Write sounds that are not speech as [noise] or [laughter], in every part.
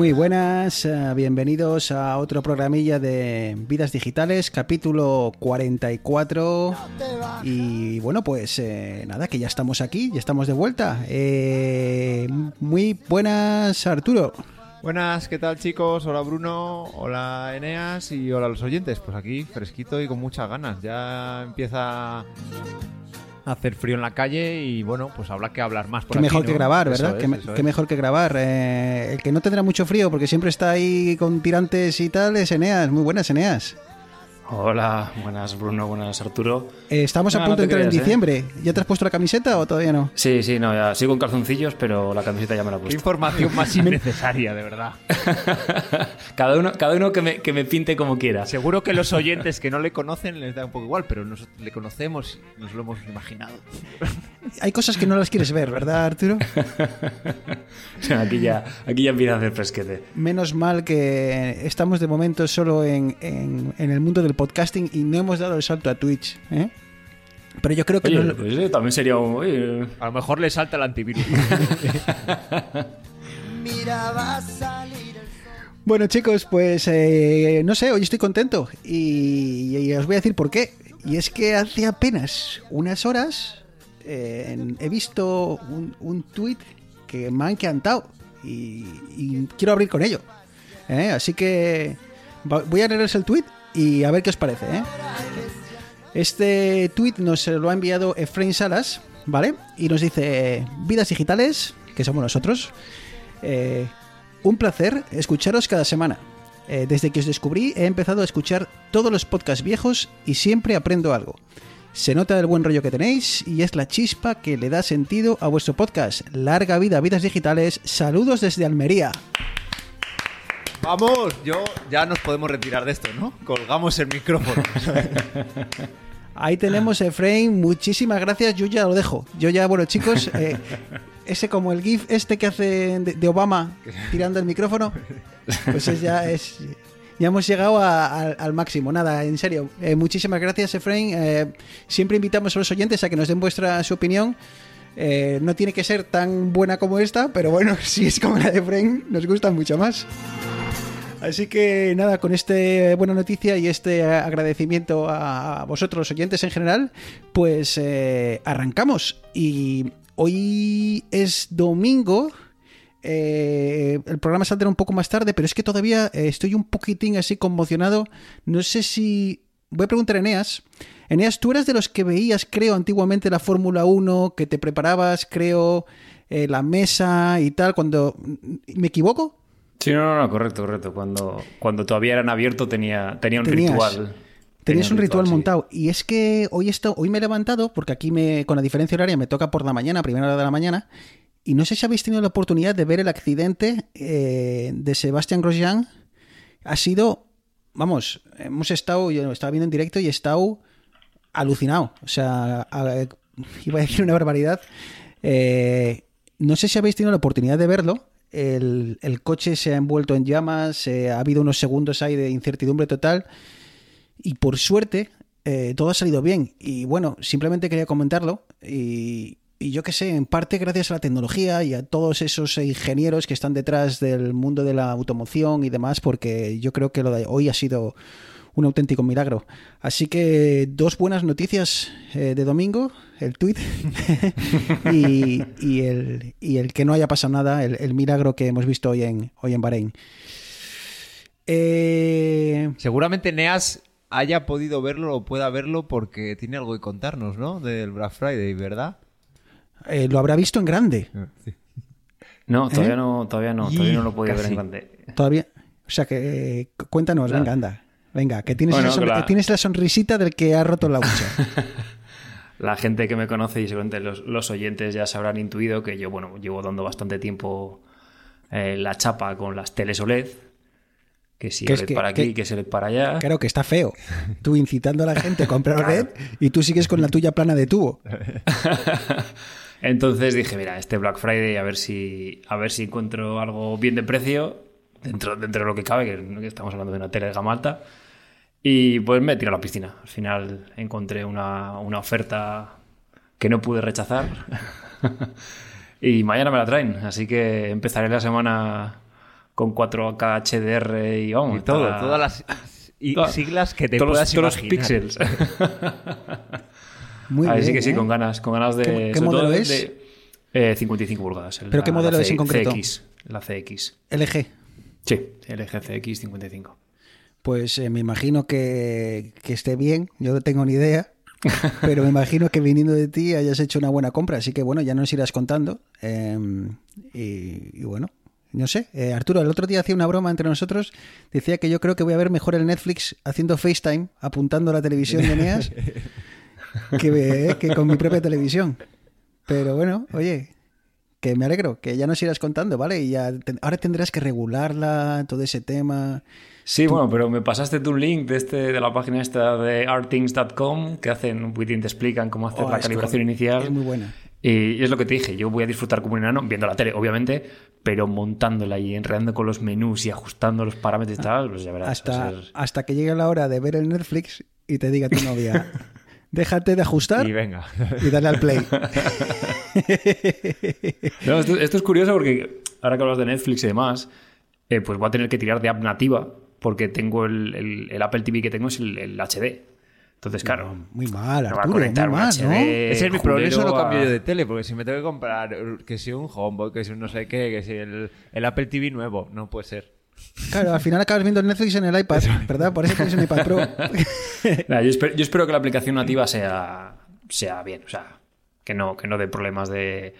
muy buenas, eh, bienvenidos a otro programilla de Vidas Digitales, capítulo 44. Y bueno, pues eh, nada, que ya estamos aquí, ya estamos de vuelta. Eh, muy buenas, Arturo. Buenas, ¿qué tal chicos? Hola Bruno, hola Eneas y hola los oyentes. Pues aquí fresquito y con muchas ganas. Ya empieza hacer frío en la calle y bueno, pues habrá que hablar más por Qué mejor que grabar, ¿verdad? qué, mejor que grabar. Eh, el que no tendrá mucho frío porque siempre está ahí con tirantes y tal es Eneas. Muy buenas, Eneas. Hola, buenas Bruno, buenas Arturo. Eh, estamos a punto de entrar en ¿eh? diciembre. ¿Ya te has puesto la camiseta o todavía no? Sí, sí, no, ya sigo en calzoncillos, pero la camiseta ya me la he puesto. información más [laughs] innecesaria, de verdad. [laughs] cada uno, cada uno que, me, que me pinte como quiera. Seguro que los [laughs] oyentes que no le conocen les da un poco igual, pero nosotros le conocemos y nos lo hemos imaginado. Hay cosas que no las quieres ver, ¿verdad, Arturo? aquí, ya, aquí ya empieza a hacer fresquete. Menos mal que estamos de momento solo en, en, en el mundo del podcasting y no hemos dado el salto a Twitch. ¿eh? Pero yo creo que... Pues, también sería un... A lo mejor le salta el antivirus. [laughs] bueno chicos, pues eh, no sé, hoy estoy contento y, os voy a decir por qué. Y es que hace apenas unas horas eh, he visto un, un tweet que me ha encantado y, quiero abrir con ello. Así que voy a leerles el tweet y a ver qué os parece. ¿eh? Este tweet nos lo ha enviado Efraín Salas, ¿vale? Y nos dice, vidas digitales, que somos nosotros, eh, un placer escucharos cada semana. Eh, desde que os descubrí he empezado a escuchar todos los podcasts viejos y siempre aprendo algo. Se nota el buen rollo que tenéis y es la chispa que le da sentido a vuestro podcast. Larga vida, vidas digitales. Saludos desde Almería. Vamos, yo ya nos podemos retirar de esto, ¿no? Colgamos el micrófono. [laughs] Ahí tenemos Efraín, muchísimas gracias, yo ya lo dejo. Yo ya, bueno chicos, eh, ese como el GIF este que hace de, Obama tirando el micrófono, pues ya es... Ya hemos llegado al máximo. Nada, en serio. Eh, muchísimas gracias, Efraín. Eh, siempre invitamos a los oyentes a que nos den vuestra su opinión. no tiene que ser tan buena como esta, pero bueno, [laughs] si es como la de Efraín, nos gusta mucho más. Así que nada, con esta buena noticia y este agradecimiento a vosotros, oyentes en general, pues eh, arrancamos. Y hoy es domingo. Eh, el programa saldrá un poco más tarde, pero es que todavía eh, estoy un poquitín así conmocionado. No sé si. Voy a preguntar a Eneas. Eneas, tú eras de los que veías, creo, antiguamente la Fórmula 1, que te preparabas, creo, la mesa y tal, cuando. ¿Me equivoco? Sí, no, no, correcto, correcto. Cuando, cuando todavía eran abiertos tenía, tenía un ritual. Tenías un ritual, montado. Y es que hoy, esto, hoy me he levantado, porque aquí me, con la diferencia horaria me toca por la mañana, primera hora de la mañana, y no sé si habéis tenido la oportunidad de ver el accidente eh, de Sebastián Grosjean. Ha sido, vamos, hemos estado, yo estaba viendo en directo y he estado alucinado. O sea, iba a decir una barbaridad. Eh, no sé si habéis tenido la oportunidad de verlo, el, coche se ha envuelto en llamas, ha habido unos segundos ahí de incertidumbre total y por suerte eh, todo ha salido bien. Y bueno, simplemente quería comentarlo y, yo que sé, en parte gracias a la tecnología y a todos esos ingenieros que están detrás del mundo de la automoción y demás, porque yo creo que lo de hoy ha sido un auténtico milagro. Así que dos buenas noticias eh, de domingo, el tweet [laughs] y, el, el, que no haya pasado nada, el, milagro que hemos visto hoy en, hoy en Bahrein. Eh, Seguramente Neas haya podido verlo o pueda verlo porque tiene algo que contarnos, ¿no? Del Black Friday, ¿verdad? Eh, lo habrá visto en grande. Ah, no, todavía no, todavía no, todavía no lo podía ver en grande. Todavía. O sea que cuéntanos, venga, anda. Venga, que tienes, la... tienes la sonrisita del que ha roto la hucha. [laughs] la gente que me conoce y seguramente los, oyentes ya se habrán intuido que yo, bueno, llevo dando bastante tiempo eh, la chapa con las teles OLED. Que si Que es que- para aquí, que- que, se LED para allá. Claro que está feo. Tú incitando a la gente a comprar red y tú sigues con la tuya plana de tubo. [laughs] Entonces dije, mira, este Black Friday a ver si a ver si encuentro algo bien de precio dentro, dentro de lo que cabe, que estamos hablando de una tele de gama alta. Y pues me tiré a la piscina. Al final encontré una, una oferta que no pude rechazar. [laughs] y mañana me la traen. Así que empezaré la semana con 4K HDR y vamos. Y todo, toda- todas las y [laughs] toda- siglas que te todos, los- puedas todos los píxeles. [laughs] Muy Así bien, que sí, ¿eh? con ganas, con ganas de. ¿Qué- qué todo modelo de- es? de, eh, 55 pulgadas. ¿Pero qué la- modelo la es en concreto? CX, la CX. LG. Sí, LG CX 55. Pues eh, me imagino que, que esté bien, yo no tengo ni idea, [laughs] pero me imagino que viniendo de ti hayas hecho una buena compra, así que bueno, ya nos irás contando. Eh, y, y bueno, no sé, eh, Arturo, el otro día hacía una broma entre nosotros, decía que yo creo que voy a ver mejor el Netflix haciendo FaceTime, apuntando a la televisión de Eneas, [laughs] que, eh, que con mi propia televisión. Pero bueno, oye, que me alegro, que ya nos irás contando, ¿vale? Y ya te- ahora tendrás que regularla, todo ese tema. Sí, bueno, pero me pasaste tú un link de, este, de la página esta de artthings.com que hacen un te explican cómo hacer Oh, la calibración que inicial. Es muy buena. Y es lo que te dije, yo voy a disfrutar como un enano viendo la tele, obviamente, pero montándola y enredando con los menús y ajustando los parámetros y tal, pues ya verás. hasta, hasta que llegue la hora de ver el Netflix y te diga tu novia, [laughs] déjate de ajustar Y y, venga. dale al play. [laughs] No, esto, esto es curioso porque ahora que hablas de Netflix y demás, eh, pues voy a tener que tirar de app nativa porque tengo el, el- el Apple TV que tengo es el, el HD. Entonces, claro, Muy mal, Arturo, muy conectar mal, HD. ¿no? Ese es mi problema, eso lo cambio yo de tele, porque si me tengo que comprar que si un Homeboy, que si un no sé qué, que si el, el Apple TV nuevo, no puede ser. Claro, al final acabas viendo el Netflix en el iPad, ¿verdad? Por eso tienes un iPad Pro. [laughs] [laughs] Yo, espero, yo espero que la aplicación nativa sea, sea bien, o sea, que no, que no dé problemas de,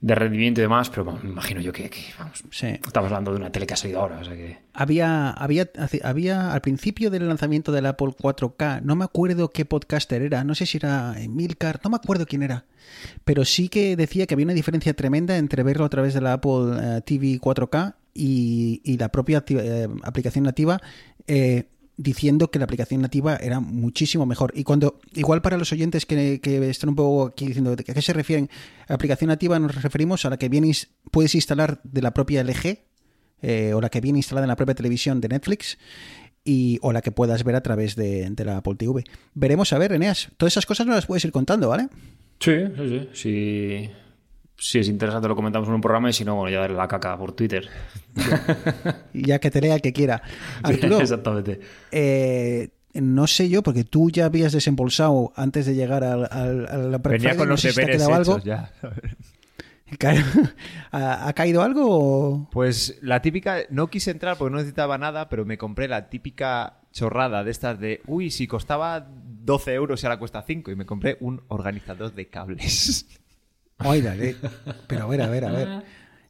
de rendimiento y demás, pero vamos, me imagino yo que, que, vamos, Sí. estamos hablando de una tele que ha salido ahora, o sea que... Había, había, había al principio del lanzamiento del Apple 4K, no me acuerdo qué podcaster era, no sé si era Emilcar, no me acuerdo quién era, pero sí que decía que había una diferencia tremenda entre verlo a través de la Apple eh, TV 4K y, y la propia eh, aplicación nativa. eh, diciendo que la aplicación nativa era muchísimo mejor. Y cuando, igual para los oyentes que, que están un poco aquí diciendo de qué se refieren, aplicación nativa nos referimos a la que viene, ins- puedes instalar de la propia LG, eh, o la que viene instalada en la propia televisión de Netflix y, o la que puedas ver a través de, de la Apple TV. Veremos a ver, Eneas. Todas esas cosas no las puedes ir contando, ¿vale? Sí, sí, sí. Si es interesante lo comentamos en un programa y si no, bueno, ya darle la caca por Twitter. [laughs] Ya que te lea el que quiera. [laughs] Arturo, Exactamente. eh, no sé yo, porque tú ya habías desembolsado antes de llegar al, al, a la Black Venía Friday, con no los sé si te ha deberes quedado hechos algo. ya. Claro. [laughs] ¿Ha, ha caído algo o...? Pues la típica, no quise entrar porque no necesitaba nada, pero me compré la típica chorrada de estas de, uy, si costaba 12 euros y ahora cuesta 5 y me compré un organizador de cables. Ay, dale. Pero a ver, a ver, a ver.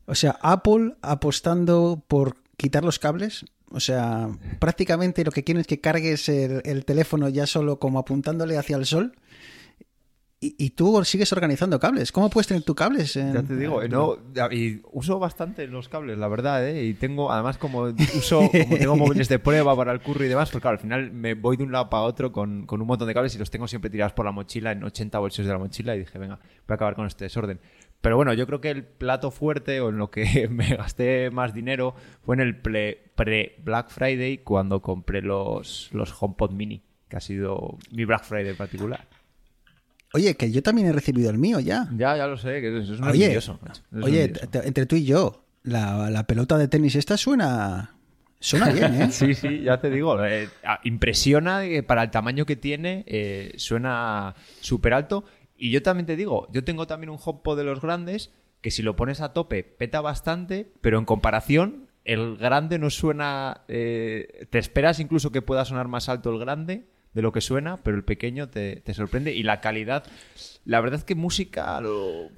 O sea, Apple apostando por quitar los cables. O sea, prácticamente lo que quieren es que cargues el, el teléfono ya solo como apuntándole hacia el sol. Y, y tú sigues organizando cables. ¿Cómo puedes tener tus cables? Ya te digo, no, uso bastante los cables, la verdad, ¿eh? Y tengo, además, como uso, como tengo móviles de prueba para el curro y demás, pues claro, al final me voy de un lado para otro con, con un montón de cables y los tengo siempre tirados por la mochila, en 80 bolsillos de la mochila, y dije, venga, voy a acabar con este desorden. Pero bueno, yo creo que el plato fuerte o en lo que [laughs] me gasté más dinero fue en el pre-Black Friday cuando compré los, los HomePod Mini, que ha sido mi Black Friday en particular. Oye, que yo también he recibido el mío ya. Ya, ya lo sé, que es un Oye, es oye, te- entre tú y yo, la, la pelota de tenis esta suena... Suena bien, ¿eh? [laughs] Sí, sí, ya te digo. eh, impresiona que para el tamaño que tiene, eh, suena súper alto. Y yo también te digo, yo tengo también un HomePod de los grandes que si lo pones a tope peta bastante, pero en comparación, el grande no suena. eh, te esperas incluso que pueda sonar más alto el grande de lo que suena, pero el pequeño te, te sorprende. Y la calidad, la verdad es que música lo-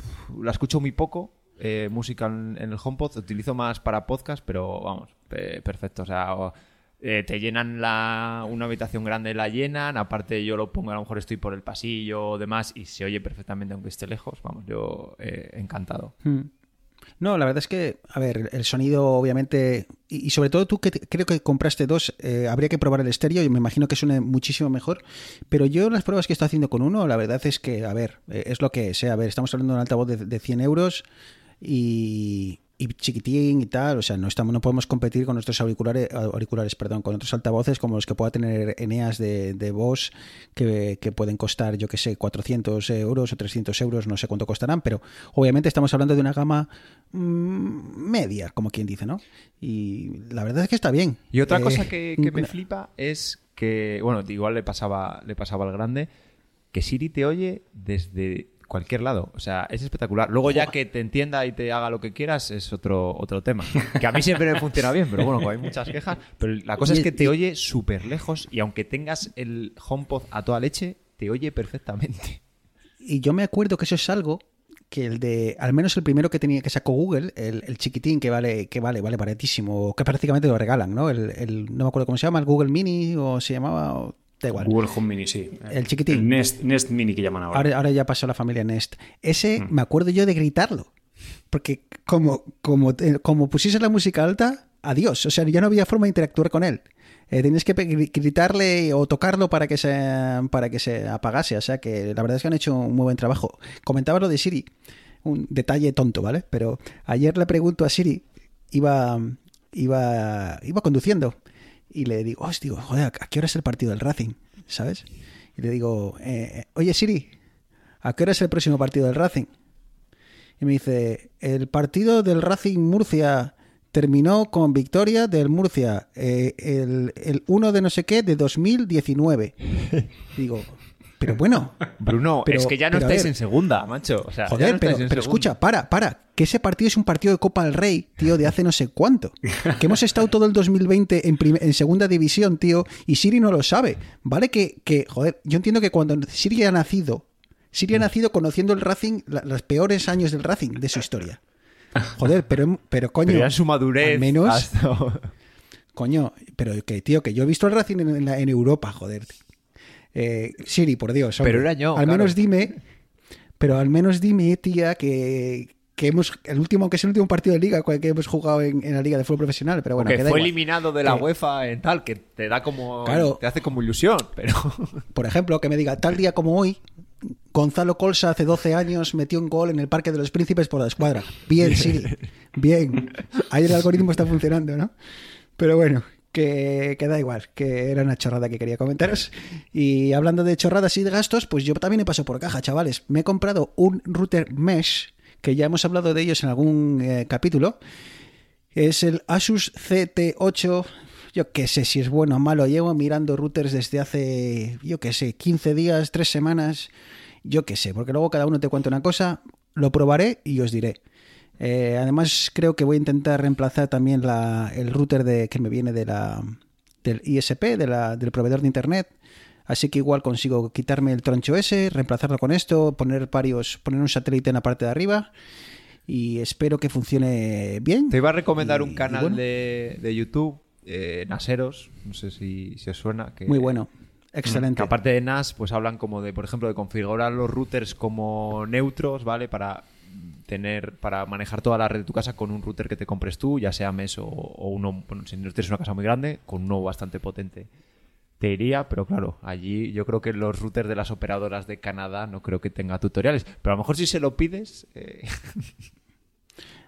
la escucho muy poco. eh, música en, en el HomePod, utilizo más para podcast, pero vamos, pe- perfecto. O sea, eh, te llenan la, una habitación grande, la llenan. Aparte, yo lo pongo, a lo mejor estoy por el pasillo o demás, y se oye perfectamente aunque esté lejos. Vamos, yo eh, encantado. Mm. No, la verdad es que, a ver, el sonido obviamente, y, sobre todo tú que creo que compraste dos, eh, habría que probar el estéreo y me imagino que suene muchísimo mejor, pero yo las pruebas que estoy haciendo con uno, la verdad es que, a ver, eh, es lo que es, a ver, estamos hablando de un altavoz de, de 100 euros y, y chiquitín y tal, o sea, no estamos no podemos competir con nuestros auriculares, auriculares perdón, con otros altavoces como los que pueda tener Eneas de, de Bosch que, que pueden costar, yo que sé, 400 euros o 300 euros, no sé cuánto costarán, pero obviamente estamos hablando de una gama mm, media, como quien dice, ¿no? Y la verdad es que está bien. Y otra Eh, cosa que, que me una- flipa es que, bueno, igual le pasaba, le pasaba al grande, que Siri te oye desde cualquier lado. O sea, es espectacular. Luego ya que te entienda y te haga lo que quieras es otro, otro tema. Que a mí siempre me funciona bien, pero bueno, hay muchas quejas. Pero la cosa es que te oye súper lejos y aunque tengas el HomePod a toda leche, te oye perfectamente. Y yo me acuerdo que eso es algo que el de, al menos el primero que tenía que sacó Google, el, el chiquitín que vale, que vale, vale baratísimo, que prácticamente lo regalan, ¿no? El, el- no me acuerdo cómo se llama, el Google Mini o se llamaba, o- da igual. Google Home Mini, sí. El chiquitín. El Nest, Nest Mini que llaman ahora. Ahora, ahora ya pasó la familia Nest. Ese Mm. me acuerdo yo de gritarlo. Porque como, como, te- como pusiese la música alta, adiós. O sea, ya no había forma de interactuar con él. Eh, tenías que gritarle o tocarlo para que, se, para que se apagase. O sea que la verdad es que han hecho un muy buen trabajo. Comentaba lo de Siri. Un detalle tonto, ¿vale? Pero ayer le pregunto a Siri, iba, iba, iba conduciendo y le digo, hostia, digo, joder, ¿a qué hora es el partido del Racing? ¿Sabes? Y le digo, eh, oye Siri, ¿a qué hora es el próximo partido del Racing? Y me dice, el partido del Racing Murcia terminó con victoria del Murcia, eh, el, el 1 de no sé qué de 2019. [laughs] Digo, pero bueno, Bruno, Pero- es que ya no estáis ver. en segunda, macho. O sea, ya Joder, no pero, escucha, para, para. Que ese partido es un partido de Copa del Rey, tío, de hace no sé cuánto. [laughs] Que hemos estado todo el 2020 en, en segunda división, tío, y Siri no lo sabe. Vale que, que, joder, yo entiendo que cuando Siri ha nacido, Siri ha nacido conociendo el Racing, la- los peores años del Racing, de su historia. Joder, pero, pero coño, Pero su madurez. al menos, hasta- coño, pero que, tío, que yo he visto el Racing en, en la- en Europa, joder. Eh, Siri, por Dios. hombre. Pero era yo, Al claro. menos dime, pero al menos dime, tía, que, que hemos, el último, que es el último partido de liga que hemos jugado en, en la liga de fútbol profesional, pero bueno, que fue igual. eliminado de la Que- UEFA en tal, que te da como. Claro. Te hace como ilusión, pero. [laughs] Por ejemplo, que me diga, tal día como hoy, Gonzalo Colsa hace 12 años metió un gol en el Parque de los Príncipes por la escuadra. Bien, Siri. [laughs] Bien. Ahí el algoritmo está funcionando, ¿no? Pero bueno, que, da igual, que era una chorrada que quería comentaros. Y hablando de chorradas y de gastos, pues yo también he pasado por caja, chavales. Me he comprado un router mesh, que ya hemos hablado de ellos en algún eh, capítulo. Es el Asus CT8. Yo qué sé si es bueno o malo. Llevo mirando routers desde hace, yo qué sé, 15 días, 3 semanas. Yo qué sé, porque luego cada uno te cuenta una cosa. Lo probaré y os diré. Eh, además, creo que voy a intentar reemplazar también la, el router de, que me viene de la, del ISP, de la, del proveedor de internet. Así que igual consigo quitarme el troncho ese, reemplazarlo con esto, poner varios, poner un satélite en la parte de arriba y espero que funcione bien. Te iba a recomendar Y- un canal bueno, de, de YouTube, eh, Naseros, no sé si, si os suena. Que, Muy bueno, que excelente. aparte de NAS, pues hablan como de, por ejemplo, de configurar los routers como neutros, ¿vale? Para tener, para manejar toda la red de tu casa con un router que te compres tú, ya sea MES o, o uno, bueno, si no tienes una casa muy grande, con uno bastante potente. Te iría, pero claro, allí yo creo que los routers de las operadoras de Canadá no creo que tenga tutoriales. Pero a lo mejor si se lo pides, eh, [laughs]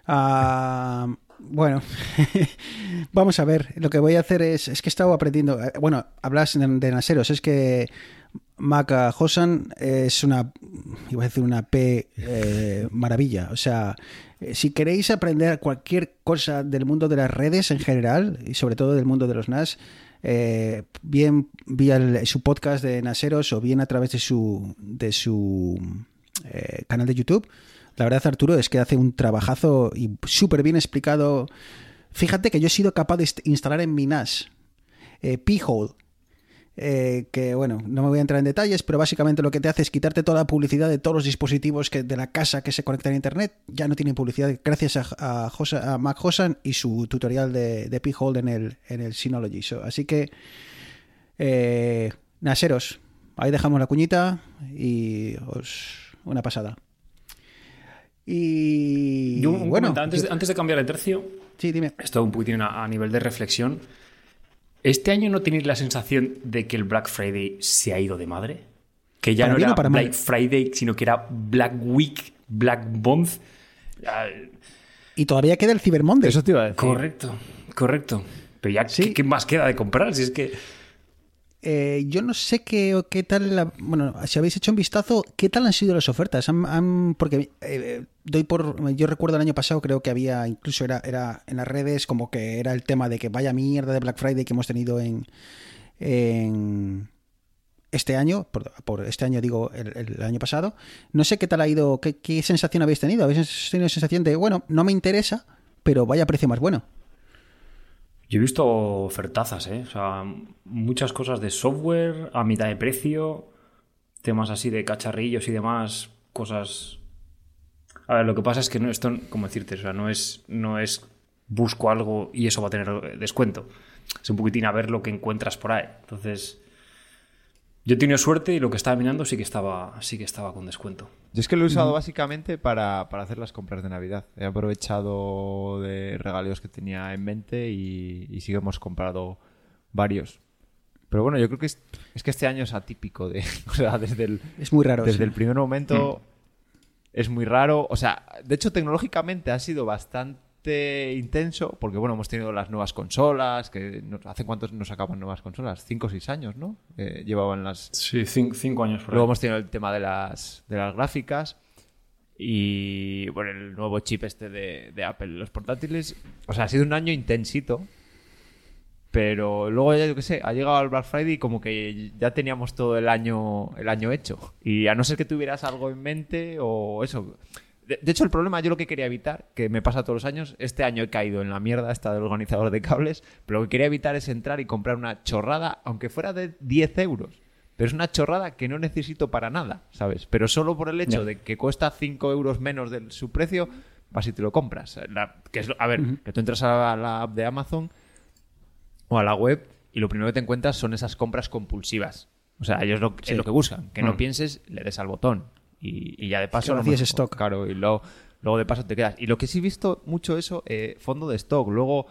Ah, bueno, [laughs] vamos a ver. Lo que voy a hacer es. Es que he estado aprendiendo. eh, Bueno, hablas de, de naseros. Es que Mac Hosan es una. Iba a decir una P eh, maravilla. O sea, eh, si queréis aprender cualquier cosa del mundo de las redes en general y sobre todo del mundo de los NAS. eh, bien vía su podcast de Naseros o bien a través de su de su canal de YouTube. La verdad, Arturo, es que hace un trabajazo y súper bien explicado. Fíjate que yo he sido capaz de inst- instalar en mi NAS P-Hole, eh, que bueno, no me voy a entrar en detalles, pero básicamente lo que te hace es quitarte toda la publicidad de todos los dispositivos que, de la casa que se conectan a Internet. Ya no tienen publicidad gracias a, a, Mac Hosan y su tutorial de, de P-Hole en el, en el Synology. So, así que, eh, Naseros, ahí dejamos la cuñita y os una pasada. Y Yo, un bueno, comentario, antes, yo- antes de cambiar de tercio, sí, dime. esto un poquitín a, a nivel de reflexión. ¿Este año no tenéis la sensación de que el Black Friday se ha ido de madre? Que ya ¿Para no era mal? Black Friday, sino que era Black Week, Black Month. Y todavía queda el Cyber Monday. Eso te iba a decir. correcto, correcto. Pero ya, Sí. ¿qué, qué más queda de comprar? Si es que... Eh, yo no sé qué, qué tal, la- bueno, si habéis hecho un vistazo, ¿qué tal han sido las ofertas? Han- porque eh, doy por, yo recuerdo el año pasado, creo que había, incluso era, era en las redes como que era el tema de que vaya mierda de Black Friday que hemos tenido en, en este año, por, este año digo el, el año pasado. No sé qué tal ha ido, qué, qué sensación habéis tenido. ¿Habéis tenido sensación de, bueno, no me interesa, pero vaya precio más bueno? Yo he visto ofertazas, ¿eh? O sea, muchas cosas de software a mitad de precio, temas así de cacharrillos y demás, cosas... A ver, lo que pasa es que no, esto, como decirte, o sea, no es, no es busco algo y eso va a tener descuento. Es un poquitín a ver lo que encuentras por ahí. Entonces, yo he tenido suerte y lo que estaba mirando sí que estaba, sí que estaba con descuento. Yo es que lo he usado básicamente para, para hacer las compras de Navidad. He aprovechado de regalos que tenía en mente y, y sí que hemos comprado varios. Pero bueno, yo creo que es, es que este año es atípico. De, [laughs] o sea, desde el, Es muy raro. desde sí. el primer momento es muy raro. O sea, de hecho, tecnológicamente ha sido bastante intenso porque, bueno, hemos tenido las nuevas consolas. que nos- ¿Hace cuántos nos sacaban nuevas consolas? Cinco o seis años, ¿no? Eh, llevaban las, Sí, cinco, años por Luego hemos tenido el tema de las, de las gráficas y bueno, el nuevo chip este de, de Apple, los portátiles. O sea, ha sido un año intensito. Pero luego ya yo qué sé, ha llegado el Black Friday y como que ya teníamos todo el año, el año hecho. Y a no ser que tuvieras algo en mente o eso. De, de hecho, el problema, yo lo que quería evitar, que me pasa todos los años, este año he caído en la mierda esta del organizador de cables, pero lo que quería evitar es entrar y comprar una chorrada, aunque fuera de 10 euros. Pero es una chorrada que no necesito para nada, ¿sabes? Pero solo por el hecho de que cuesta 5 euros menos de su precio, vas y te lo compras. La- que es lo- a ver, que tú entras a la app de Amazon o a la web y lo primero que te encuentras son esas compras compulsivas. O sea, ellos lo, es lo que buscan. Que no Mm. pienses, le des al botón. Y, y ya de paso... Lo stock. Claro, y luego, luego de paso te quedas. Y lo que sí he visto mucho eso, eh, fondo de stock. Luego,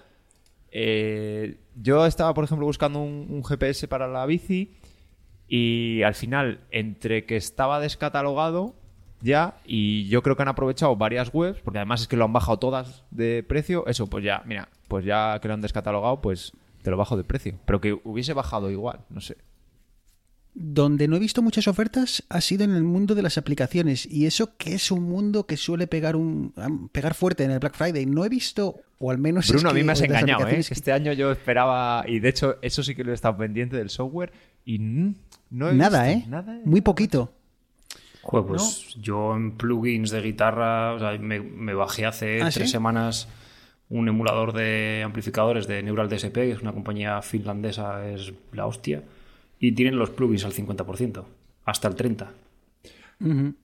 eh, yo estaba, por ejemplo, buscando un, un GPS para la bici y al final, entre que estaba descatalogado ya, y yo creo que han aprovechado varias webs, porque además es que lo han bajado todas de precio, eso, pues ya, mira, pues ya que lo han descatalogado, pues te lo bajo de precio. Pero que hubiese bajado igual, no sé. Donde no he visto muchas ofertas ha sido en el mundo de las aplicaciones y eso que es un mundo que suele pegar un pegar fuerte en el Black Friday. No he visto o al menos es Bruno, a que mí me has engañado, ¿eh? aplicaciones Este año yo esperaba, y de hecho, eso sí que lo he estado pendiente del software, y no he nada, visto ¿eh? Nada, Muy poquito. Joder, pues yo en plugins de guitarra, o sea, me, me bajé hace ¿Ah, tres sí? semanas un emulador de amplificadores de Neural DSP, que es una compañía finlandesa, es la hostia, y tienen los plugins al 50%, hasta el 30%.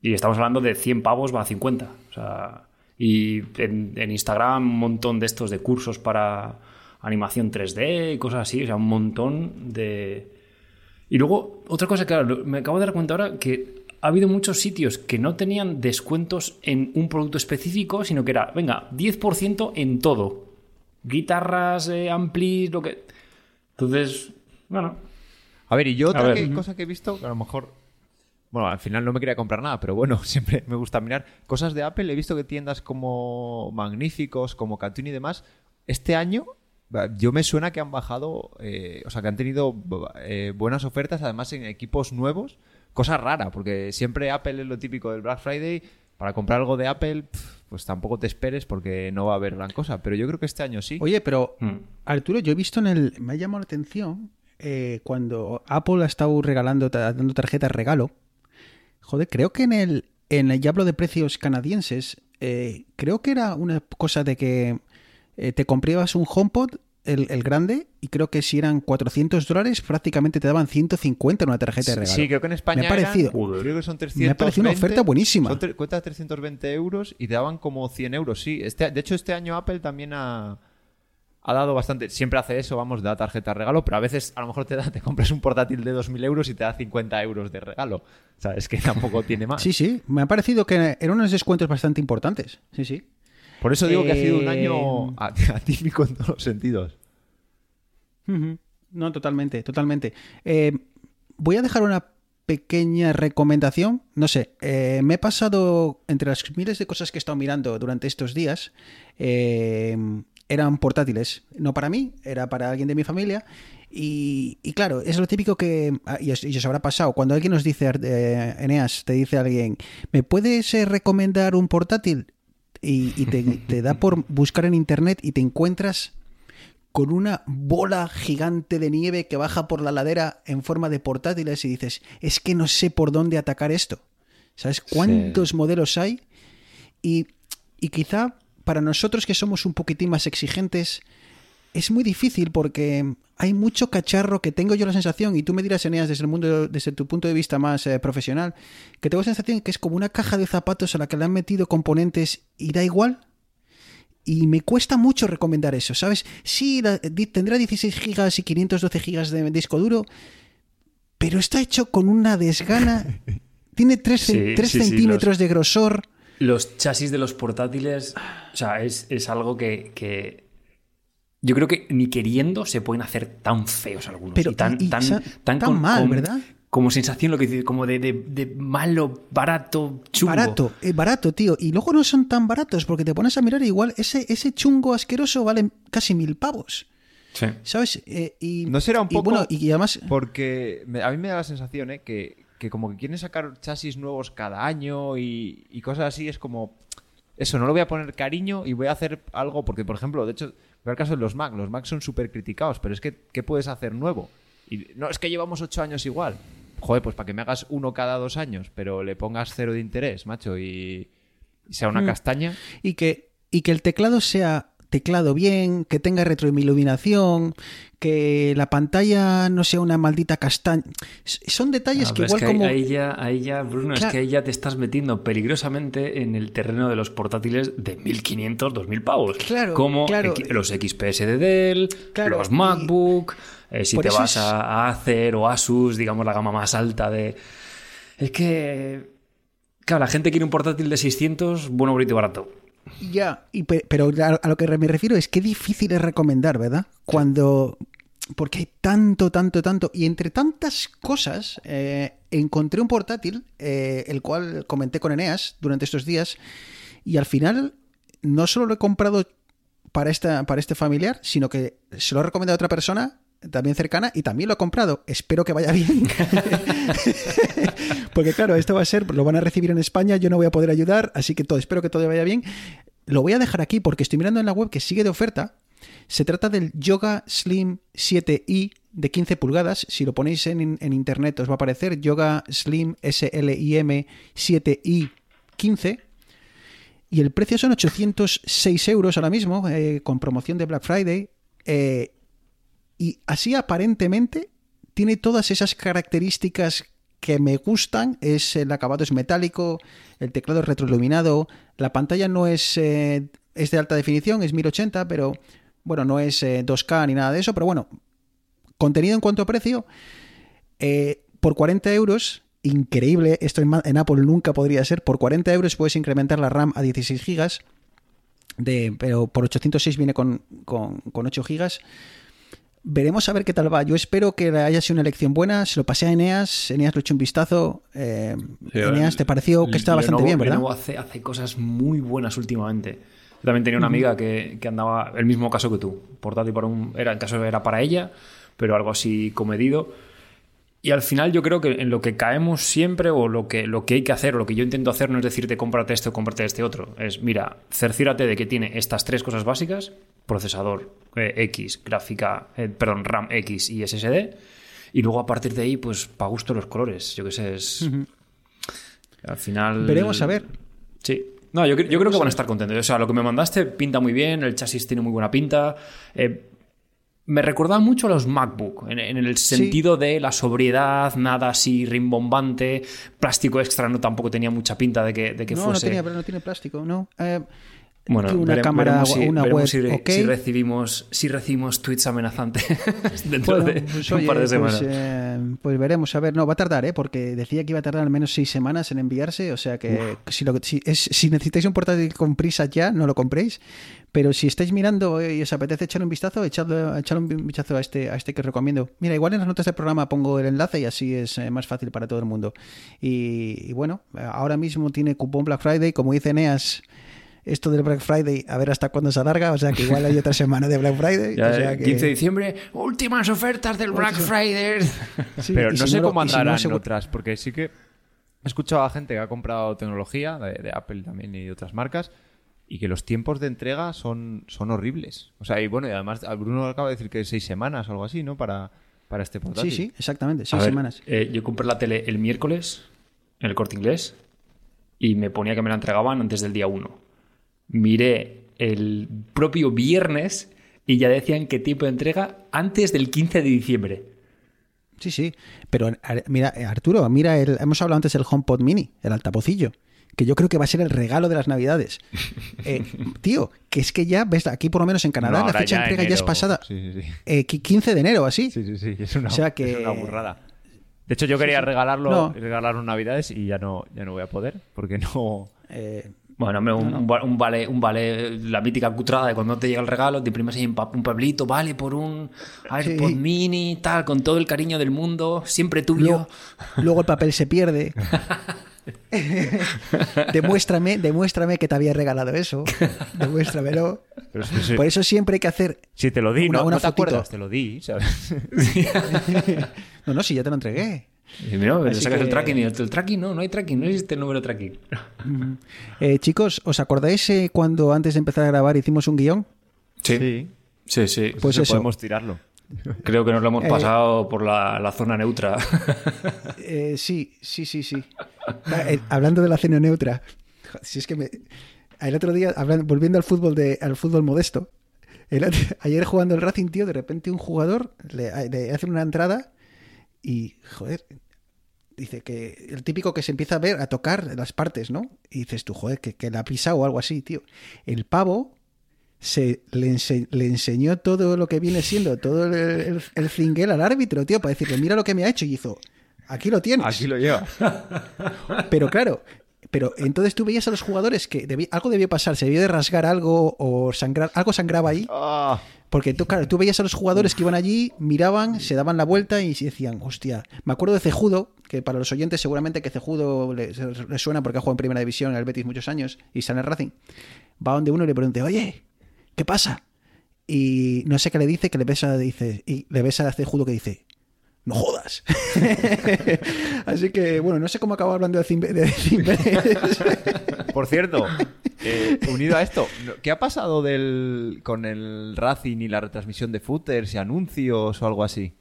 Y estamos hablando de 100 pavos va a 50. O sea, y en, en Instagram un montón de estos de cursos para animación 3D y cosas así, o sea, un montón de... Y luego, otra cosa, claro, me acabo de dar cuenta ahora que ha habido muchos sitios que no tenían descuentos en un producto específico, sino que era, venga, 10% en todo. Guitarras, eh, amplis, lo que... Entonces, bueno, A ver, y yo otra ver. que- Ujú. cosa que he visto, que a lo mejor. Bueno, al final no me quería comprar nada, pero bueno, [laughs] siempre me gusta mirar. Cosas de Apple, he visto que tiendas como Magníficos, como Cartoon y demás, este año yo me suena que han bajado, eh, o sea, que han tenido eh, buenas ofertas, además en equipos nuevos. Cosa rara, porque siempre Apple es lo típico del Black Friday. Para comprar algo de Apple, pues tampoco te esperes porque no va a haber gran cosa. Pero yo creo que este año sí. Oye, pero mm. Arturo, yo he visto en el. Me ha llamado la atención eh, cuando Apple ha estado regalando, dando tarjetas regalo. Joder, creo que en el. En el ya hablo de precios canadienses. eh, creo que era una cosa de que eh, te comprabas un HomePod, el, el grande, y creo que si eran 400 dólares, prácticamente te daban 150 en una tarjeta de regalo. Sí, creo que en España Me ha parecido, eran- Joder. creo que son 320. me ha parecido una oferta buenísima. Cuesta 320 euros y te daban como 100 euros, sí. Este, de hecho, este año Apple también ha, ha dado bastante. Siempre hace eso, vamos, da tarjeta regalo, pero a veces a lo mejor te da, te compras un portátil de 2.000 euros y te da 50 euros de regalo. O sea, es que tampoco tiene más. Sí, sí, me ha parecido que eran unos descuentos bastante importantes. Sí, sí. Por eso digo que ha sido un Eh, año [laughs] atípico en todos los sentidos. No, totalmente, totalmente. Eh, voy a dejar una pequeña recomendación. No sé, eh, me he pasado entre las miles de cosas que he estado mirando durante estos días. eh, eran portátiles. No para mí, era para alguien de mi familia. Y, y claro, es lo típico que. ah, Y os, y os habrá pasado. Cuando alguien nos dice, eh, Eneas, te dice alguien, ¿me puedes eh, recomendar un portátil? Y, y te, [laughs] te da por buscar en internet y te encuentras con una bola gigante de nieve que baja por la ladera en forma de portátiles y dices, es que no sé por dónde atacar esto. ¿Sabes cuántos modelos hay? Y, y quizá para nosotros que somos un poquitín más exigentes, es muy difícil porque hay mucho cacharro que tengo yo la sensación, y tú me dirás, Eneas, desde el mundo, desde tu punto de vista más eh, profesional, que tengo la sensación que es como una caja de zapatos a la que le han metido componentes y da igual. Y me cuesta mucho recomendar eso, ¿sabes? Sí, la- tendrá 16 gigas y 512 gigas de disco duro, pero está hecho con una desgana. [laughs] Tiene 3, Sí, sí, sí, centímetros de grosor. Los chasis de los portátiles, o sea, es, es algo que, que yo creo que ni queriendo se pueden hacer tan feos algunos. Pero, y tan, y- y tan, sa- tan, tan mal, ¿verdad? Como sensación, lo que dices, como de, de- de malo, barato, chungo. Barato, eh, barato, tío. Y luego no son tan baratos porque te pones a mirar igual ese, ese chungo asqueroso vale casi mil pavos. Sí. ¿Sabes? Eh, y, ¿No será un y poco bueno, y además... Porque me- a mí me da la sensación ¿eh? que, que como que quieren sacar chasis nuevos cada año y, y cosas así, es como... Eso, no le voy a poner cariño y voy a hacer algo, porque por ejemplo, de hecho, veo el caso de los Mac, los Mac son súper criticados, pero es que, ¿qué puedes hacer nuevo? Y no, es que llevamos ocho años igual. Joder, pues para que me hagas uno cada dos años, pero le pongas cero de interés, macho, y, y sea una Mm. castaña. y que, y que el teclado sea teclado bien, que tenga retroiluminación, que la pantalla no sea una maldita castaña. Son detalles que igual es que como... ahí, ya, ahí ya, Bruno, Claro. es que ahí ya te estás metiendo peligrosamente en el terreno de los portátiles de 1500, 2000 pavos. Claro, Como claro. Los XPS de Dell, Claro, los y- MacBook, eh, si Por te vas es- a Acer o Asus, digamos la gama más alta de... Es que... Claro, la gente quiere un portátil de 600, bueno, bonito y barato. Ya, y pe- pero a a lo que me refiero es que difícil es recomendar, ¿verdad? Cuando... Porque hay tanto, tanto, tanto. Y entre tantas cosas, eh, encontré un portátil, eh, el cual comenté con Eneas durante estos días, y al final no solo lo he comprado para, esta, para este familiar, sino que se lo he recomendado a otra persona también cercana y también lo ha comprado. Espero que vaya bien. [laughs] Porque claro, esto va a ser, lo van a recibir en España, yo no voy a poder ayudar, así que todo, espero que todo vaya bien. Lo voy a dejar aquí porque estoy mirando en la web que sigue de oferta. Se trata del Yoga Slim 7i de 15 pulgadas. Si lo ponéis en, en internet os va a aparecer Yoga Slim SLIM 7i 15. Y el precio son 806 euros ahora mismo, eh, con promoción de Black Friday. Eh, y así aparentemente tiene todas esas características que me gustan. Es el acabado es metálico, el teclado es retroiluminado, la pantalla no es, eh, es de alta definición, es 1080, pero bueno, no es eh, 2K ni nada de eso, pero bueno, contenido en cuanto a precio, eh, por 40 euros, increíble, esto en Apple nunca podría ser, por 40 euros puedes incrementar la RAM a 16 gigas, de, pero por 806 viene con, con, con 8 gigas. Veremos a ver qué tal va. Yo espero que haya sido una elección buena. Se lo pasé a Eneas. Eneas lo echó un vistazo. Eh, Eneas, ¿te pareció que estaba bastante bien, verdad? Lenovo hace, hace cosas muy buenas últimamente. Yo también tenía una amiga que, que andaba el mismo caso que tú. Portátil para un. Era, en caso era para ella, pero algo así comedido. Y al final yo creo que en lo que caemos siempre, o lo que, lo que hay que hacer, o lo que yo intento hacer, no es decirte cómprate este o cómprate este otro. Es, mira, cerciórate de que tiene estas tres cosas básicas: procesador eh, X, gráfica, eh, perdón, RAM X y SSD. Y luego a partir de ahí, pues para gusto los colores. Yo qué sé, es. Al final. Veremos a ver. Sí. No, yo, yo creo que van a estar contentos. O sea, lo que me mandaste pinta muy bien, el chasis tiene muy buena pinta. Eh, me recordaba mucho a los MacBook, en, en el sentido de la sobriedad, nada así rimbombante, plástico extra no tampoco tenía mucha pinta de que, de que no, no, fuese. tenía, no tiene plástico, no. Eh, Bueno, una vere- cámara, si, una web, si, ok. si recibimos, si recibimos tweets amenazantes [laughs] dentro Bueno, de pues, un oye, par de pues, semanas. eh, pues veremos, a ver, no, va a tardar, ¿eh? porque decía que iba a tardar al menos seis semanas en enviarse, o sea que si, lo, si, es- si necesitáis un portátil con prisa ya, no lo compréis, pero si estáis mirando eh, y os apetece echar un vistazo, echadle, echadle un vistazo a este, a este que os recomiendo. Mira, igual en las notas del programa pongo el enlace y así es eh, más fácil para todo el mundo. Y, y bueno, ahora mismo tiene cupón Black Friday, como dice Eneas. Esto del Black Friday, a ver hasta cuándo se alarga, o sea que igual hay otra semana de Black Friday. [laughs] Ya, o sea que- 15 de diciembre, últimas ofertas del Black Friday. Sí, Pero no si sé cómo si no, andarán seguro- otras, porque sí que he escuchado a gente que ha comprado tecnología de, de Apple también y de otras marcas y que los tiempos de entrega son, son horribles. O sea, y bueno, y además Bruno acaba de decir que seis semanas o algo así, ¿no? Para, para este portátil. Sí, sí, exactamente, A seis ver, semanas. eh, yo compré la tele el miércoles en el corte inglés y me ponía que me la entregaban antes del día 1. Miré el propio viernes y ya decían que tiempo de entrega antes del 15 de diciembre. Sí, sí. Pero mira, eh, Arturo, mira, el, hemos hablado antes del HomePod Mini, el altapocillo, que yo creo que va a ser el regalo de las Navidades. [laughs] Eh, tío, que es que ya, ves, aquí por lo menos en Canadá No, la fecha de entrega ya es pasada. Sí, sí, sí. Eh, qui- 15 de enero, así. Sí, sí, sí. Es una, O sea que- es una burrada. De hecho, yo quería regalarlo, No. regalarlo en Navidades y ya no, ya no voy a poder, porque no. Eh, Bueno, hombre, un, un va- un vale, un vale, la mítica cutrada de cuando te llega el regalo, te imprimes ahí un, pa- un pablito, vale, por un AirPod Sí. mini, tal, con todo el cariño del mundo, siempre tuyo. luego, luego el papel se pierde. [laughs] demuéstrame, demuéstrame que te había regalado eso. Demuéstramelo. Pero si, si- Por eso siempre hay que hacer. si te lo di, una- ¿no? una ¿No te acuerdas? Te lo di, ¿sabes? [laughs] No, no, si ya te lo entregué. Y mira, le sacas el tracking y el, el tracking no, no hay tracking, no existe el número de tracking. Eh, chicos, ¿os acordáis eh, cuando antes de empezar a grabar hicimos un guion? Sí, sí, sí. Pues Eso eso. podemos tirarlo. Creo que nos lo hemos Eh, pasado por la, la zona neutra. Eh, sí, sí, sí, sí. Hablando de la cena neutra, si es que me... el otro día, hablando- volviendo al fútbol de, al fútbol modesto, el [laughs] ayer jugando el Racing, tío, de repente un jugador le, le hace una entrada y, joder, dice que el típico que se empieza a ver, a tocar las partes, ¿no? Y dices tú, joder, que, que la ha pisado o algo así, tío. El pavo se le, ense- le enseñó todo lo que viene siendo, todo el, el, el cinguel al árbitro, tío, para decirle, mira lo que me ha hecho. Y hizo, aquí lo tienes. Aquí lo lleva. Pero claro, pero entonces tú veías a los jugadores que debí- algo debió pasar, se debió de rasgar algo o sangrar, algo sangraba ahí. Ah, Porque tú, claro, tú veías a los jugadores que iban allí, miraban, se daban la vuelta y decían, hostia. Me acuerdo de Cejudo, que para los oyentes seguramente que Cejudo le, le suena porque ha jugado en primera división en el Betis muchos años y está en Racing. Va donde uno y le pregunta, oye, ¿qué pasa? Y no sé qué le dice, que le besa, dice, y le besa a Cejudo que dice, no jodas. [laughs] Así que, bueno, no sé cómo acabo hablando de, Cimberes. [laughs] por cierto, eh, unido a esto, ¿no- ¿qué ha pasado del, con el Racing y la retransmisión de footers y anuncios o algo así?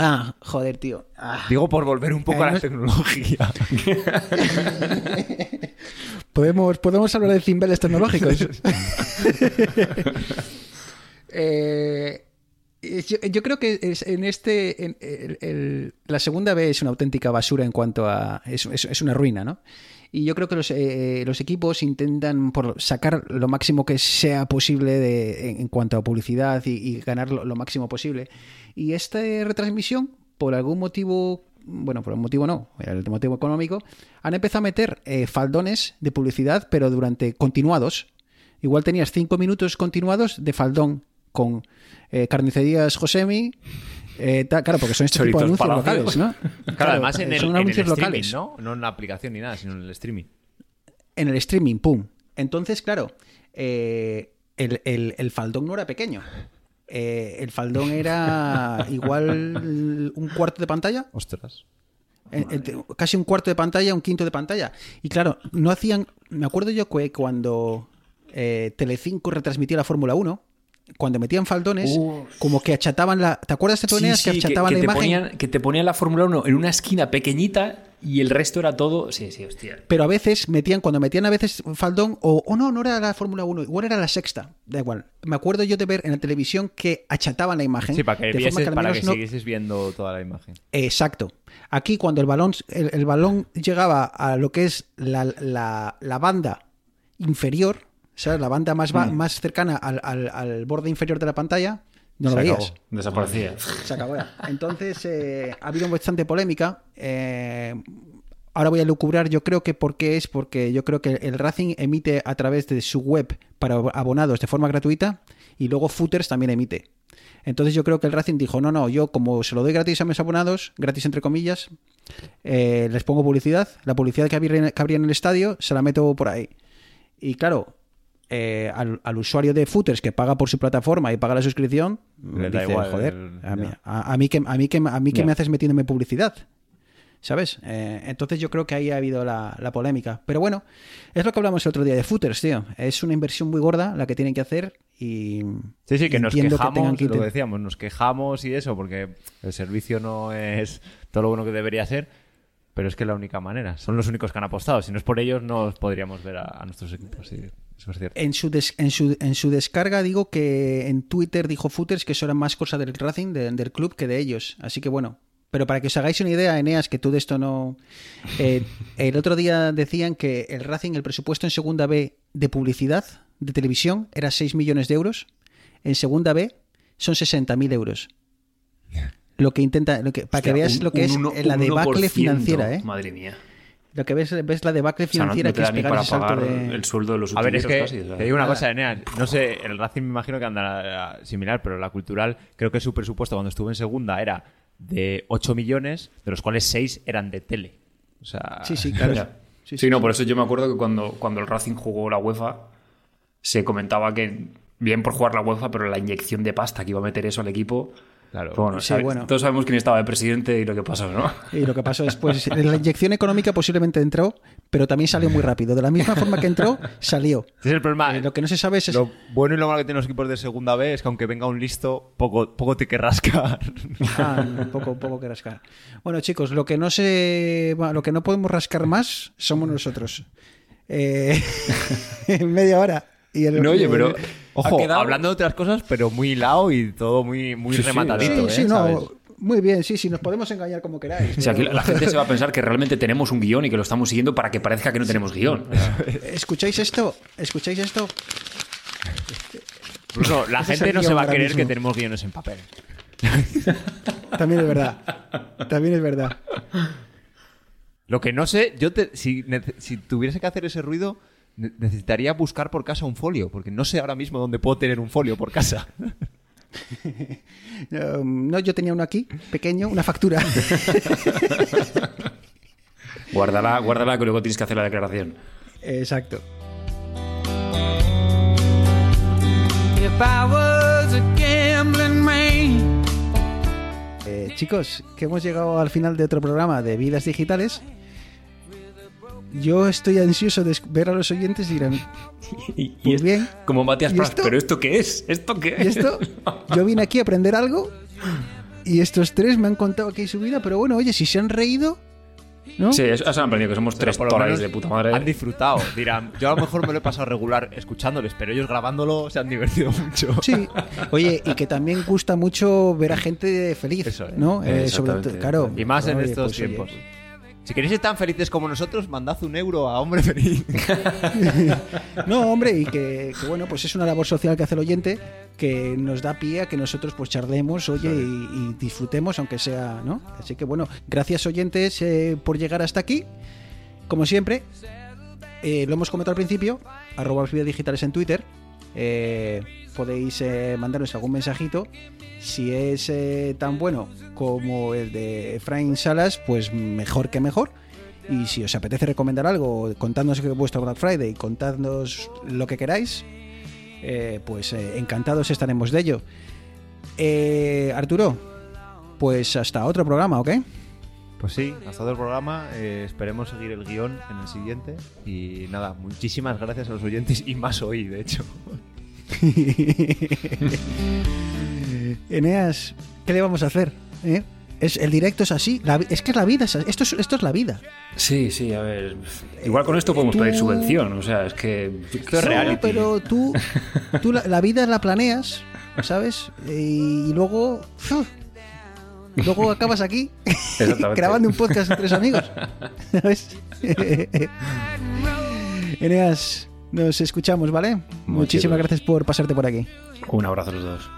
ah, joder, tío. Ah. Digo por volver un poco Eh, a la no- tecnología. [laughs] ¿Podemos, podemos hablar de cimbeles tecnológicos. Eh, yo, yo creo que es- en este en- el- el- la segunda vez es una auténtica basura en cuanto a es, es- es una ruina, ¿no? Y yo creo que los, eh, los equipos intentan por sacar lo máximo que sea posible de, en, en cuanto a publicidad y, y ganar lo, lo máximo posible. Y esta retransmisión, por algún motivo, bueno, por un motivo no, el motivo económico, han empezado a meter eh, faldones de publicidad, pero durante continuados. Igual tenías cinco minutos continuados de faldón con eh, carnicerías Josemi. eh, claro, porque son este tipo de Choritos anuncios locales, ¿no? [laughs] Claro, además en el, son en el anuncios streaming, locales. ¿no? No en la aplicación ni nada, sino en el streaming. En el streaming, pum. Entonces, claro, eh, el, el- el faldón no era pequeño. Eh, el faldón era [laughs] igual un cuarto de pantalla. Ostras. Eh, eh, casi un cuarto de pantalla, un quinto de pantalla. Y claro, no hacían. Me acuerdo yo que cuando Telecinco retransmitía la Fórmula 1, cuando metían faldones, como que achataban la. ¿Te acuerdas de Sí, Eneas, sí, que achataban la imagen? ponían, que te ponían la Fórmula 1 en una esquina pequeñita y el resto era todo. Sí, sí, hostia. Pero a veces metían, cuando metían a veces faldón, o, o no, no era la Fórmula 1, igual era la sexta, da igual. Me acuerdo yo de ver en la televisión que achataban la imagen. Sí, para que, de forma vieses, para que no- siguieses viendo toda la imagen. Exacto. Aquí cuando el balón, el, el balón llegaba a lo que es la, la- la banda inferior, ¿sabes? La banda más, ba- más cercana al, al- al borde inferior de la pantalla, no lo Se veías. acabó, Desaparecía. Se acabó ya. Entonces, eh, ha habido bastante polémica. eh, ahora voy a lucubrar, yo creo que por qué es, porque yo creo que el Racing emite a través de su web para abonados de forma gratuita y luego Footers también emite. Entonces yo creo que el Racing dijo, no, no, yo como se lo doy gratis a mis abonados, gratis entre comillas, eh, les pongo publicidad, la publicidad que habría, que habría en el estadio se la meto por ahí. Y claro, eh, al, al usuario de Footers que paga por su plataforma y paga la suscripción, Le da dice, igual joder, el- a, mí, a- a mí que, a mí que, a mí que me haces metiéndome publicidad. ¿Sabes? Eh, entonces yo creo que ahí ha habido la, la polémica. Pero bueno, es lo que hablamos el otro día de Footers, tío. Es una inversión muy gorda la que tienen que hacer y... Sí, sí, que nos quejamos, que lo decíamos, nos quejamos y eso, porque el servicio no es todo lo bueno que debería ser, pero es que es la única manera. Son los únicos que han apostado. Si no es por ellos, no podríamos ver a, a nuestros equipos. Sí, eso es cierto. En su, des- en, su, en su descarga digo que en Twitter dijo Footers que eso era más cosa del Racing, de- del club, que de ellos. Así que bueno. Pero para que os hagáis una idea, Eneas, que tú de esto no... eh, [laughs] el otro día decían que el Racing, el presupuesto en segunda B de publicidad, de televisión, era 6 millones de euros. En segunda B son 60.000 euros. Lo que intenta... Lo que, para que veas un- lo que es un la debacle 1%, financiera, ¿eh? Madre mía. Lo que ves, ves la debacle O sea, no, financiera no que es pegar para ese salto pagar de... el sueldo de los A ver, es que casi, te digo una nada. cosa, Eneas. No sé, el Racing me imagino que andará similar, pero la cultural, creo que su presupuesto cuando estuvo en segunda era de 8 millones, de los cuales 6 eran de tele. O sea, Sí, sí, claro. Sí, Sí, sí, no, por eso yo me acuerdo que cuando, cuando el Racing jugó la UEFA, se comentaba que bien por jugar la UEFA, pero la inyección de pasta que iba a meter eso al equipo. Claro. Pero bueno, Sí, sabe- bueno. todos sabemos quién estaba de presidente y lo que pasó, ¿no? Y lo que pasó después, la inyección económica posiblemente entró, pero también salió muy rápido. De la misma forma que entró, salió. Es el problema. Eh, lo que no se sabe es... Lo bueno y lo malo que tienen los equipos de segunda B es que aunque venga un listo, poco, poco te que rascar. Ah, poco, poco que rascar. Bueno, chicos, lo que no se, bueno, lo que no podemos rascar más somos nosotros. Eh, [laughs] en media hora. Y el- [laughs] No, oye, pero- Ojo, Ha quedado- hablando de otras cosas, pero muy hilado y todo muy, muy Sí, rematadito. Sí, ¿eh? sí, ¿sabes? no. Muy bien, sí, sí, nos podemos engañar como queráis. O sea, aquí pero- la gente se va a pensar que realmente [laughs] tenemos un guion y que lo estamos siguiendo para que parezca que no tenemos guion. ¿Escucháis esto? ¿Escucháis esto? Incluso la gente no se va a creer que tenemos guiones en papel. [laughs] También es verdad. También es verdad. Lo que no sé, yo te- si, si tuviese que hacer ese ruido, necesitaría buscar por casa un folio, porque no sé ahora mismo dónde puedo tener un folio por casa. Um, [laughs] no, yo tenía uno aquí, pequeño, una factura. [laughs] Guárdala, guárdala que luego tienes que hacer la declaración. Exacto. If I was a gambling man, Eh, chicos, que hemos llegado al final de otro programa de Vidas Digitales. Yo estoy ansioso de ver a los oyentes y dirán, [laughs] Y, Muy es- bien. Como Matías ¿Y Prats, esto? ¿pero esto qué es? ¿Esto qué ¿y es? esto? [laughs] Yo vine aquí a aprender algo y estos tres me han contado aquí su vida, pero bueno, oye, si se han reído, ¿no? Sí, eso eso han aprendido, que somos Pero tres torais de puta madre. Han disfrutado. Dirán, yo a lo mejor me lo he pasado regular escuchándoles, pero ellos grabándolo se han divertido mucho. Sí. Oye, y que también gusta mucho ver a gente feliz, Eso es. ¿no? Eh, sobre todo, claro. Y más en Oye, estos pues, oye, tiempos. Si queréis ser tan felices como nosotros, mandad un euro a Hombre Feliz. [laughs] No, hombre, y que, que, bueno, pues es una labor social que hace el oyente que nos da pie a que nosotros pues charlemos, oye, y, y disfrutemos, aunque sea, ¿no? Así que bueno, gracias oyentes eh, por llegar hasta aquí. Como siempre, eh, lo hemos comentado al principio, arroba digitales en Twitter. eh, podéis eh, mandarnos algún mensajito. Si es eh, tan bueno como el de Efraín Salas, pues mejor que mejor. Y si os apetece recomendar algo, contadnos que vuestro Black Friday, contadnos lo que queráis, eh, pues eh, encantados estaremos de ello. Arturo, pues hasta otro programa, ¿ok? Pues sí, hasta otro programa. esperemos seguir el guion en el siguiente. Y nada, muchísimas gracias a los oyentes y más hoy, de hecho. [laughs] Eneas, ¿qué le vamos a hacer? ¿Eh? Es, el directo es así, la es que es la vida, es- esto es, esto es la vida. Sí, sí, a ver. Igual con esto podemos tú- pedir subvención, o sea, es que. Esto es No, reality. pero tú, tú la, la vida la planeas, ¿sabes? Y, luego, luego acabas aquí [laughs] grabando un podcast entre tres amigos, ¿sabes? [laughs] Eneas, Nos escuchamos, ¿vale? Muchísimas gracias por pasarte por aquí. Un abrazo a los dos.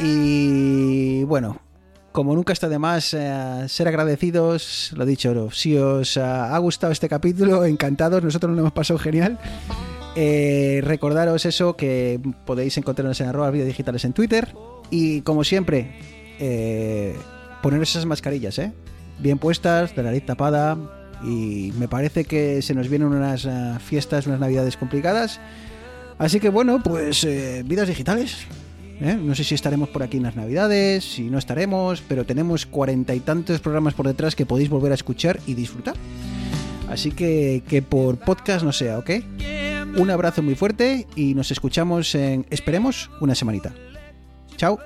Y bueno, como nunca está de más eh, ser agradecidos, lo dicho, si os eh, ha gustado este capítulo, [laughs] encantados, nosotros nos lo hemos pasado genial. Eh, recordaros eso, que podéis encontrarnos en arroba vídeos digitales en Twitter. Y como siempre, eh, poneros esas mascarillas, ¿eh? Bien puestas, de la nariz tapada. Y me parece que se nos vienen unas eh, fiestas, unas navidades complicadas. Así que bueno, pues eh, vidas digitales. ¿eh? No sé si estaremos por aquí en las navidades, si no estaremos, pero tenemos cuarenta y tantos programas por detrás que podéis volver a escuchar y disfrutar. Así que que por podcast no sea, ¿ok? Un abrazo muy fuerte y nos escuchamos en, esperemos, una semanita. Chao.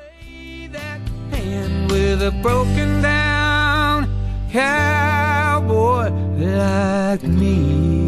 Cowboy like me.